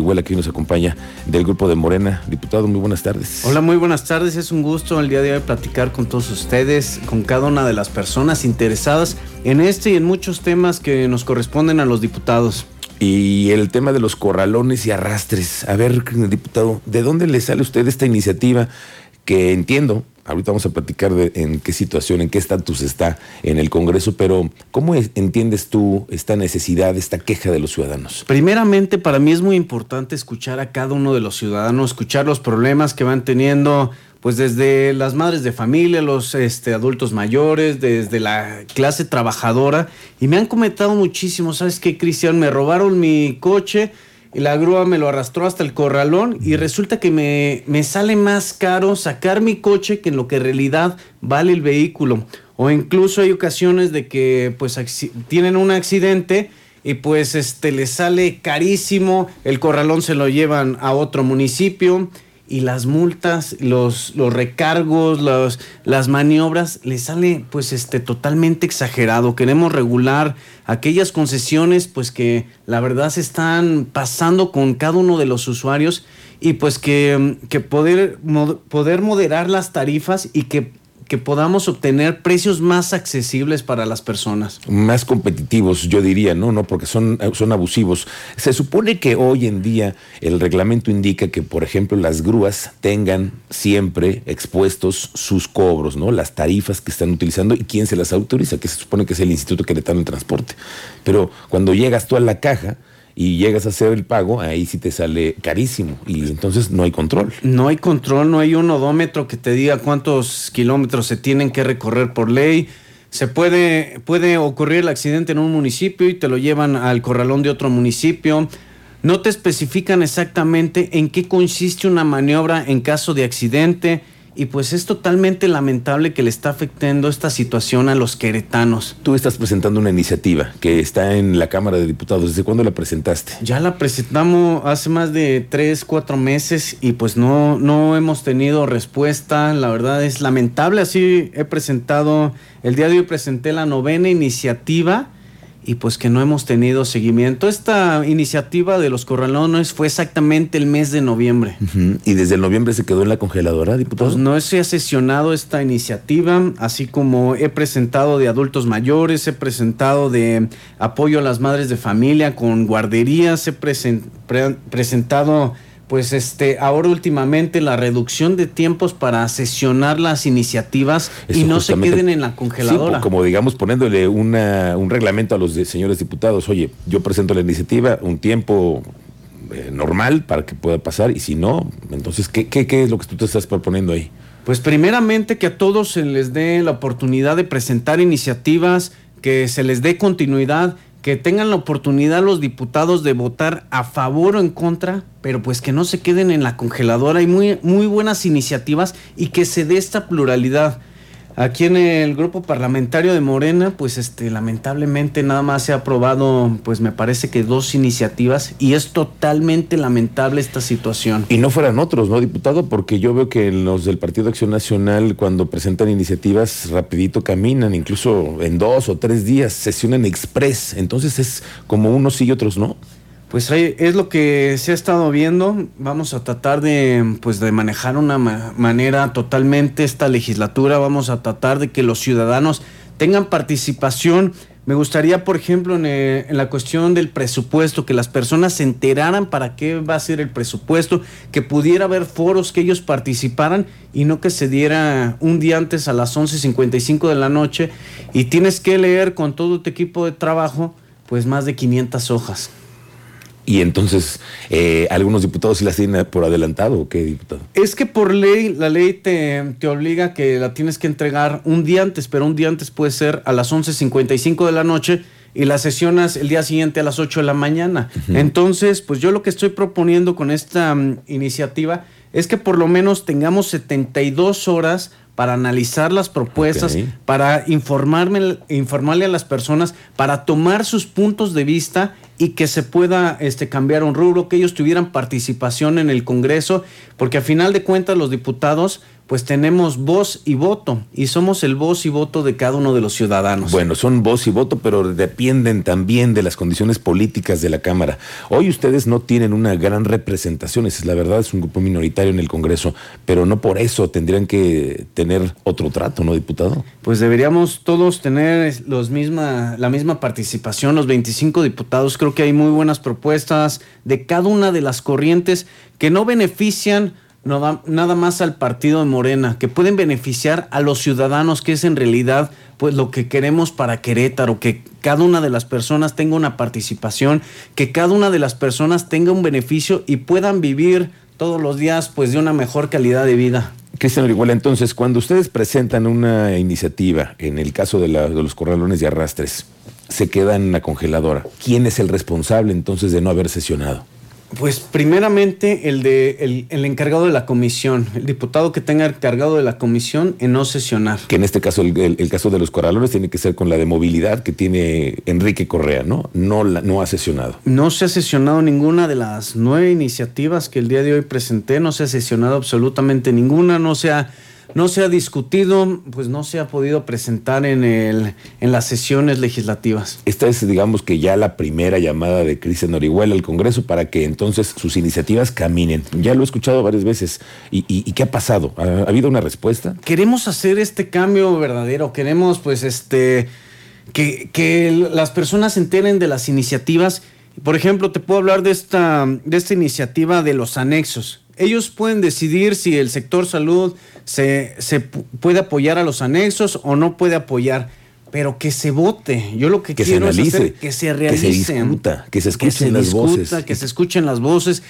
Igual aquí nos acompaña del grupo de Morena. Diputado, muy buenas tardes. Hola, muy buenas tardes. Es un gusto el día de hoy platicar con todos ustedes, con cada una de las personas interesadas en este y en muchos temas que nos corresponden a los diputados. Y el tema de los corralones y arrastres. A ver, diputado, ¿de dónde le sale a usted esta iniciativa que entiendo Ahorita vamos a platicar de en qué situación, en qué estatus está en el Congreso, pero ¿cómo entiendes tú esta necesidad, esta queja de los ciudadanos? Primeramente, para mí es muy importante escuchar a cada uno de los ciudadanos, escuchar los problemas que van teniendo, pues desde las madres de familia, los este, adultos mayores, desde la clase trabajadora, y me han comentado muchísimo, ¿sabes qué, Cristian? Me robaron mi coche y la grúa me lo arrastró hasta el corralón y resulta que me, me, sale más caro sacar mi coche que en lo que en realidad vale el vehículo. O incluso hay ocasiones de que pues tienen un accidente y pues este les sale carísimo, el corralón se lo llevan a otro municipio y las multas, los, los recargos, las maniobras, le sale pues este totalmente exagerado. Queremos regular aquellas concesiones pues que la verdad se están pasando con cada uno de los usuarios y pues que, que poder, poder moderar las tarifas y que que podamos obtener precios más accesibles para las personas. Más competitivos, yo diría, ¿no? No, porque son, son abusivos. Se supone que hoy en día el reglamento indica que, por ejemplo, las grúas tengan siempre expuestos sus cobros, ¿no? Las tarifas que están utilizando y quién se las autoriza, que se supone que es el Instituto Queretano de Transporte. Pero cuando llegas tú a la caja, y llegas a hacer el pago, ahí sí te sale carísimo y entonces no hay control. No hay control, no hay un odómetro que te diga cuántos kilómetros se tienen que recorrer por ley. Se puede, puede ocurrir el accidente en un municipio y te lo llevan al corralón de otro municipio. No te especifican exactamente en qué consiste una maniobra en caso de accidente y pues es totalmente lamentable que le está afectando esta situación a los queretanos. Tú estás presentando una iniciativa que está en la Cámara de Diputados. ¿Desde cuándo la presentaste? Ya la presentamos hace más de tres, cuatro meses y pues no, no hemos tenido respuesta. La verdad es lamentable. Así he presentado, el día de hoy presenté la novena iniciativa y pues que no hemos tenido seguimiento. Esta iniciativa de los corralones fue exactamente el mes de noviembre. ¿Y desde el noviembre se quedó en la congeladora, diputado? Pues no se ha sesionado esta iniciativa, así como he presentado de adultos mayores, he presentado de apoyo a las madres de familia con guarderías, he presentado pues este, ahora últimamente la reducción de tiempos para sesionar las iniciativas y no se queden en la congeladora. Sí, como digamos poniéndole una, un reglamento a los señores diputados, oye, yo presento la iniciativa, un tiempo eh, normal para que pueda pasar y si no, entonces, ¿qué, ¿qué, qué, es lo que tú te estás proponiendo ahí? Pues primeramente que a todos se les dé la oportunidad de presentar iniciativas, que se les dé continuidad que tengan la oportunidad los diputados de votar a favor o en contra, pero pues que no se queden en la congeladora. Hay muy, muy buenas iniciativas y que se dé esta pluralidad. Aquí en el grupo parlamentario de Morena, pues este, lamentablemente nada más se ha aprobado, pues me parece que dos iniciativas y es totalmente lamentable esta situación. Y no fueran otros, ¿no, diputado? Porque yo veo que los del Partido Acción Nacional, cuando presentan iniciativas, rapidito caminan, incluso en dos o tres días, sesionan express. Entonces es como unos sí y otros no. Pues es lo que se ha estado viendo. Vamos a tratar de, pues, de manejar una manera totalmente esta legislatura. Vamos a tratar de que los ciudadanos tengan participación. Me gustaría, por ejemplo, en, eh, en, la cuestión del presupuesto, que las personas se enteraran para qué va a ser el presupuesto, que pudiera haber foros que ellos participaran y no que se diera un día antes a las 11.55 de la noche y tienes que leer con todo tu equipo de trabajo pues más de 500 hojas. Y entonces, eh, ¿algunos diputados sí las tienen por adelantado o qué, diputado? Es que por ley, la ley te, te obliga que la tienes que entregar un día antes, pero un día antes puede ser a las 11.55 de la noche y la sesionas el día siguiente a las 8 de la mañana. Entonces, pues yo lo que estoy proponiendo con esta mm, iniciativa es que por lo menos tengamos 72 horas para analizar las propuestas, para informarme, informarle a las personas, para tomar sus puntos de vista y que se pueda este, cambiar un rubro, que ellos tuvieran participación en el Congreso, porque a final de cuentas los diputados pues tenemos voz y voto y somos el voz y voto de cada uno de los ciudadanos. Bueno, son voz y voto, pero dependen también de las condiciones políticas de la Cámara. Hoy ustedes no tienen una gran representación, esa es la verdad, es un grupo minoritario en el Congreso, pero no por eso tendrían que tener otro trato, ¿no, diputado? Pues deberíamos todos tener los misma, la misma participación, los 25 diputados, creo que hay muy buenas propuestas de cada una de las corrientes que no benefician nada más al partido de Morena, que pueden beneficiar a los ciudadanos, que es en realidad pues lo que queremos para Querétaro, que cada una de las personas tenga una participación, que cada una de las personas tenga un beneficio y puedan vivir todos los días pues de una mejor calidad de vida. Cristian Orihuela, entonces, cuando ustedes presentan una iniciativa, en el caso de, de los corralones de arrastres, se queda en la congeladora, ¿quién es el responsable entonces de no haber sesionado? Pues primeramente el de el, encargado de la comisión, el diputado que tenga encargado de la comisión en no sesionar. Que en este caso, el, caso de los corralones tiene que ser con la de movilidad que tiene Enrique Correa, ¿no? No, la, no ha sesionado. No se ha sesionado ninguna de las nueve iniciativas que el día de hoy presenté, no se ha sesionado absolutamente ninguna, no se ha no se ha discutido, pues no se ha podido presentar en, el, en las sesiones legislativas. Esta es, digamos que ya la primera llamada de Cristian Orihuela al Congreso para que entonces sus iniciativas caminen. Ya lo he escuchado varias veces. ¿Y, qué ha pasado? ¿Ha, habido una respuesta? Queremos hacer este cambio verdadero. Queremos, pues, este, que, que las personas se enteren de las iniciativas. Por ejemplo, te puedo hablar de esta, de esta iniciativa de los anexos ellos pueden decidir si el sector salud se, puede apoyar a los anexos o no puede apoyar pero que se vote. Yo lo que, quiero es hacer que se realice, que se discuta, que se escuchen las voces, que se escuchen las voces,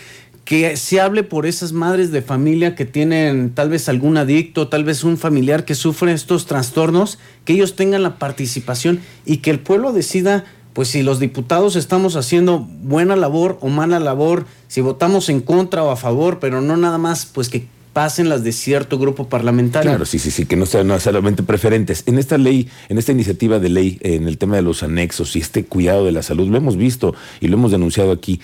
que se hable por esas madres de familia que tienen tal vez algún adicto, tal vez un familiar que sufre estos trastornos, que ellos tengan la participación y que el pueblo decida pues si los diputados estamos haciendo buena labor o mala labor, si votamos en contra o a favor, pero no nada más pues que pasen las de cierto grupo parlamentario. Claro, sí, sí, sí, que no sean solamente preferentes. En esta ley, en esta iniciativa de ley, en el tema de los anexos y este cuidado de la salud, lo hemos visto y lo hemos denunciado aquí.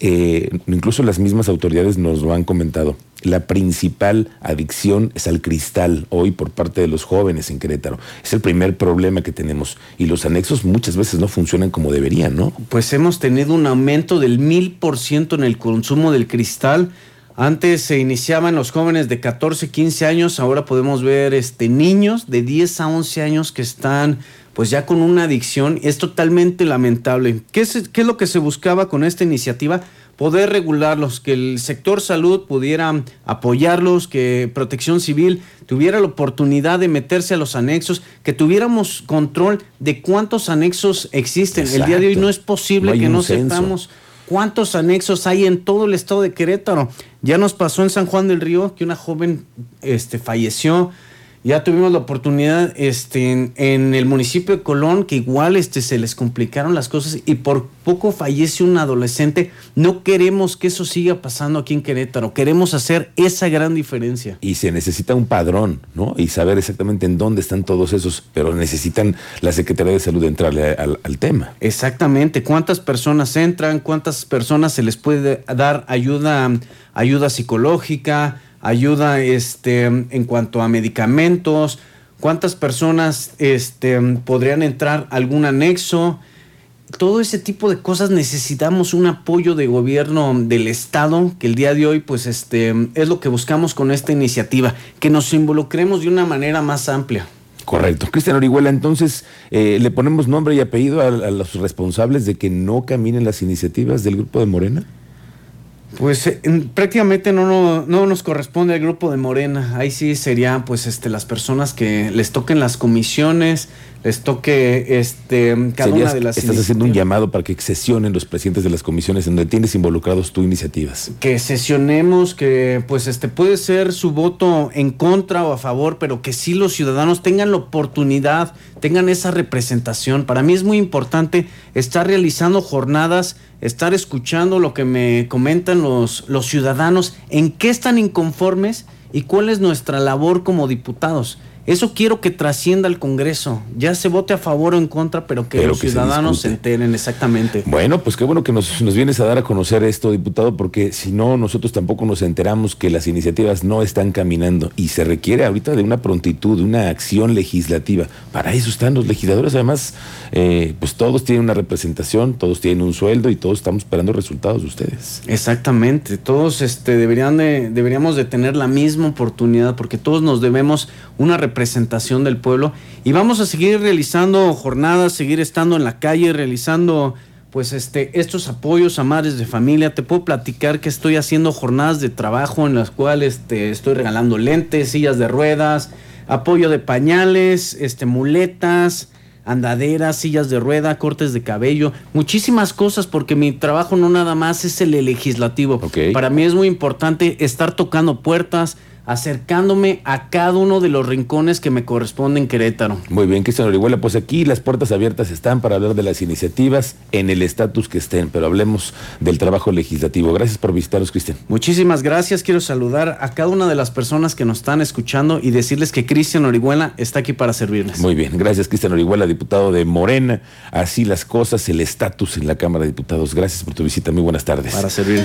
Eh, incluso las mismas autoridades nos lo han comentado. La principal adicción es al cristal hoy por parte de los jóvenes en Querétaro. Es el primer problema que tenemos. Y los anexos muchas veces no funcionan como deberían, ¿no? Pues hemos tenido un aumento del mil por ciento en el consumo del cristal antes se iniciaban los jóvenes de 14, 15 años, ahora podemos ver este, niños de 10 a 11 años que están pues ya con una adicción. Es totalmente lamentable. ¿Qué es, ¿Qué es lo que se buscaba con esta iniciativa? Poder regularlos, que el sector salud pudiera apoyarlos, que protección civil tuviera la oportunidad de meterse a los anexos, que tuviéramos control de cuántos anexos existen. El día de hoy no es posible que no sepamos cuántos anexos hay en todo el estado de Querétaro. Ya nos pasó en San Juan del Río que una joven este, falleció ya tuvimos la oportunidad este, en, el municipio de Colón, que igual este, se les complicaron las cosas y por poco fallece un adolescente. No queremos que eso siga pasando aquí en Querétaro. Queremos hacer esa gran diferencia. Y se necesita un padrón, ¿no? Y saber exactamente en dónde están todos esos, pero necesitan la Secretaría de Salud entrarle al, al tema. Exactamente. ¿Cuántas personas entran? ¿Cuántas personas se les puede dar ayuda, ayuda psicológica? Ayuda este, en cuanto a medicamentos, cuántas personas este, podrían entrar algún anexo. Todo ese tipo de cosas necesitamos un apoyo de gobierno del Estado, que el día de hoy pues este, es lo que buscamos con esta iniciativa, que nos involucremos de una manera más amplia. Correcto. Cristian Orihuela, entonces, eh, ¿le ponemos nombre y apellido a, a, los responsables de que no caminen las iniciativas del grupo de Morena? Pues eh, prácticamente no, no, nos corresponde al grupo de Morena. Ahí sí serían pues este las personas que les toquen las comisiones, les toque este, cada una de las Estás haciendo un llamado para que sesionen los presidentes de las comisiones en donde tienes involucrados tu iniciativas. Que sesionemos, que pues este puede ser su voto en contra o a favor, pero que sí los ciudadanos tengan la oportunidad, tengan esa representación. Para mí es muy importante estar realizando jornadas, estar escuchando lo que me comentan los, los ciudadanos, en qué están inconformes y cuál es nuestra labor como diputados. Eso quiero que trascienda al Congreso. Ya se vote a favor o en contra, pero que los ciudadanos se, enteren exactamente. Bueno, pues qué bueno que nos, nos, vienes a dar a conocer esto, diputado, porque si no, nosotros tampoco nos enteramos que las iniciativas no están caminando y se requiere ahorita de una prontitud, de una acción legislativa. Para eso están los legisladores. Además, eh, pues todos tienen una representación, todos tienen un sueldo y todos estamos esperando resultados de ustedes. Exactamente. Todos este, deberían de, deberíamos de tener la misma oportunidad porque todos nos debemos una representación representación del pueblo y vamos a seguir realizando jornadas, seguir estando en la calle, realizando pues este estos apoyos a madres de familia. Te puedo platicar que estoy haciendo jornadas de trabajo en las cuales te estoy regalando lentes, sillas de ruedas, apoyo de pañales, este muletas, andaderas, sillas de rueda, cortes de cabello, muchísimas cosas porque mi trabajo no nada más es el legislativo. Para mí es muy importante estar tocando puertas, acercándome a cada uno de los rincones que me corresponden en Querétaro. Muy bien, Cristian Orihuela, pues aquí las puertas abiertas están para hablar de las iniciativas en el estatus que estén, pero hablemos del trabajo legislativo. Gracias por visitarnos, Cristian. Muchísimas gracias. Quiero saludar a cada una de las personas que nos están escuchando y decirles que Cristian Orihuela está aquí para servirles. Muy bien, gracias, Cristian Orihuela, diputado de Morena. Así las cosas, el estatus en la Cámara de Diputados. Gracias por tu visita. Muy buenas tardes. Para servir.